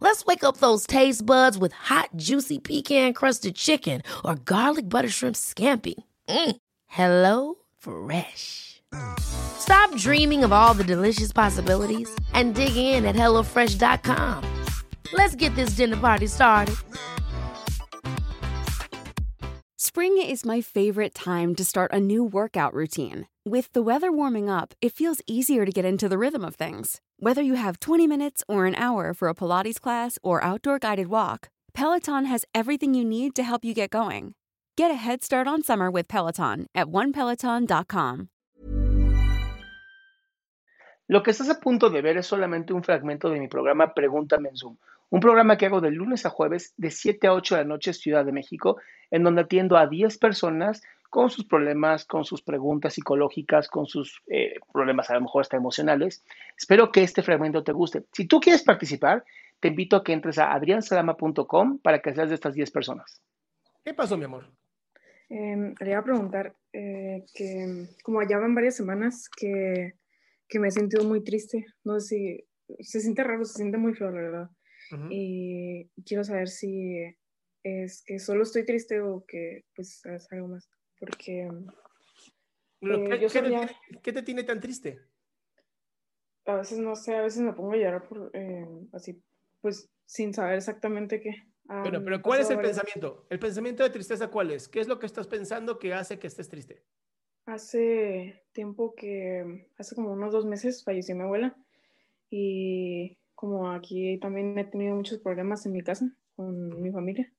Let's wake up those taste buds with hot, juicy pecan crusted chicken or garlic butter shrimp scampi. Mm. Hello Fresh. Stop dreaming of all the delicious possibilities and dig in at HelloFresh.com. Let's get this dinner party started. Spring is my favorite time to start a new workout routine. With the weather warming up, it feels easier to get into the rhythm of things. Whether you have 20 minutes or an hour for a Pilates class or outdoor guided walk, Peloton has everything you need to help you get going. Get a head start on summer with Peloton at onepeloton.com. Lo que estás a punto de ver es solamente un fragmento de mi programa Pregúntame en Zoom, un programa que hago de lunes a jueves de 7 a 8 de la noche Ciudad de México, en donde atiendo a 10 personas con sus problemas, con sus preguntas psicológicas, con sus eh, problemas a lo mejor hasta emocionales. Espero que este fragmento te guste. Si tú quieres participar, te invito a que entres a adriansalama.com para que seas de estas 10 personas. ¿Qué pasó, mi amor? Eh, le iba a preguntar eh, que como allá van varias semanas que, que, me he sentido muy triste, no sé si se siente raro, se siente muy feo, la verdad. Uh -huh. Y quiero saber si es que solo estoy triste o que pues es algo más, porque eh, ¿Qué, yo solía, ¿qué, ¿Qué, te tiene tan triste? A veces no sé, a veces me pongo a llorar por, eh, así, pues sin saber exactamente qué. Um, bueno, pero ¿cuál es el pensamiento? ¿El pensamiento de tristeza cuál es? ¿Qué es lo que estás pensando que hace que estés triste? Hace tiempo que, hace como unos dos meses falleció mi abuela y como aquí también he tenido muchos problemas en mi casa con mi familia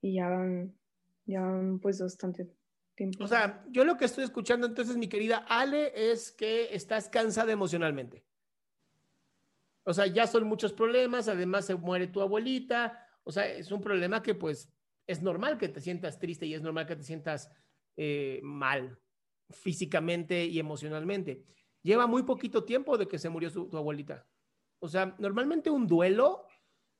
y ya van, ya van pues bastante tiempo. O sea, yo lo que estoy escuchando entonces, mi querida Ale, es que estás cansada emocionalmente. O sea, ya son muchos problemas, además se muere tu abuelita, o sea, es un problema que pues es normal que te sientas triste y es normal que te sientas eh, mal físicamente y emocionalmente. Lleva muy poquito tiempo de que se murió su, tu abuelita. O sea, normalmente un duelo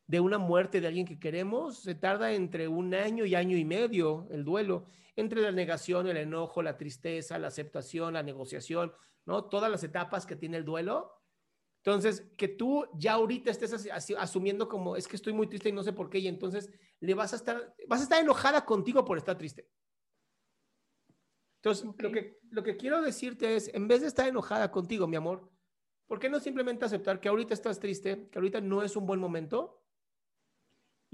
de una muerte de alguien que queremos se tarda entre un año y año y medio el duelo, entre la negación, el enojo, la tristeza, la aceptación, la negociación, ¿no? Todas las etapas que tiene el duelo. Entonces, que tú ya ahorita estés asumiendo como es que estoy muy triste y no sé por qué, y entonces le vas a estar, vas a estar enojada contigo por estar triste. Entonces, okay. lo, que, lo que quiero decirte es, en vez de estar enojada contigo, mi amor, ¿por qué no simplemente aceptar que ahorita estás triste, que ahorita no es un buen momento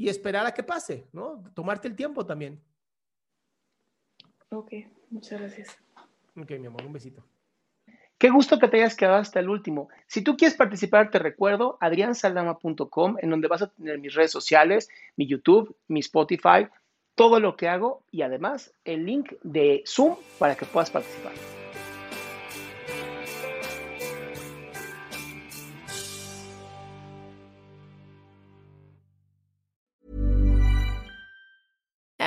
y esperar a que pase, ¿no? Tomarte el tiempo también. Ok, muchas gracias. Ok, mi amor, un besito. Qué gusto que te hayas quedado hasta el último. Si tú quieres participar, te recuerdo adriansaldama.com, en donde vas a tener mis redes sociales, mi YouTube, mi Spotify, todo lo que hago y además el link de Zoom para que puedas participar.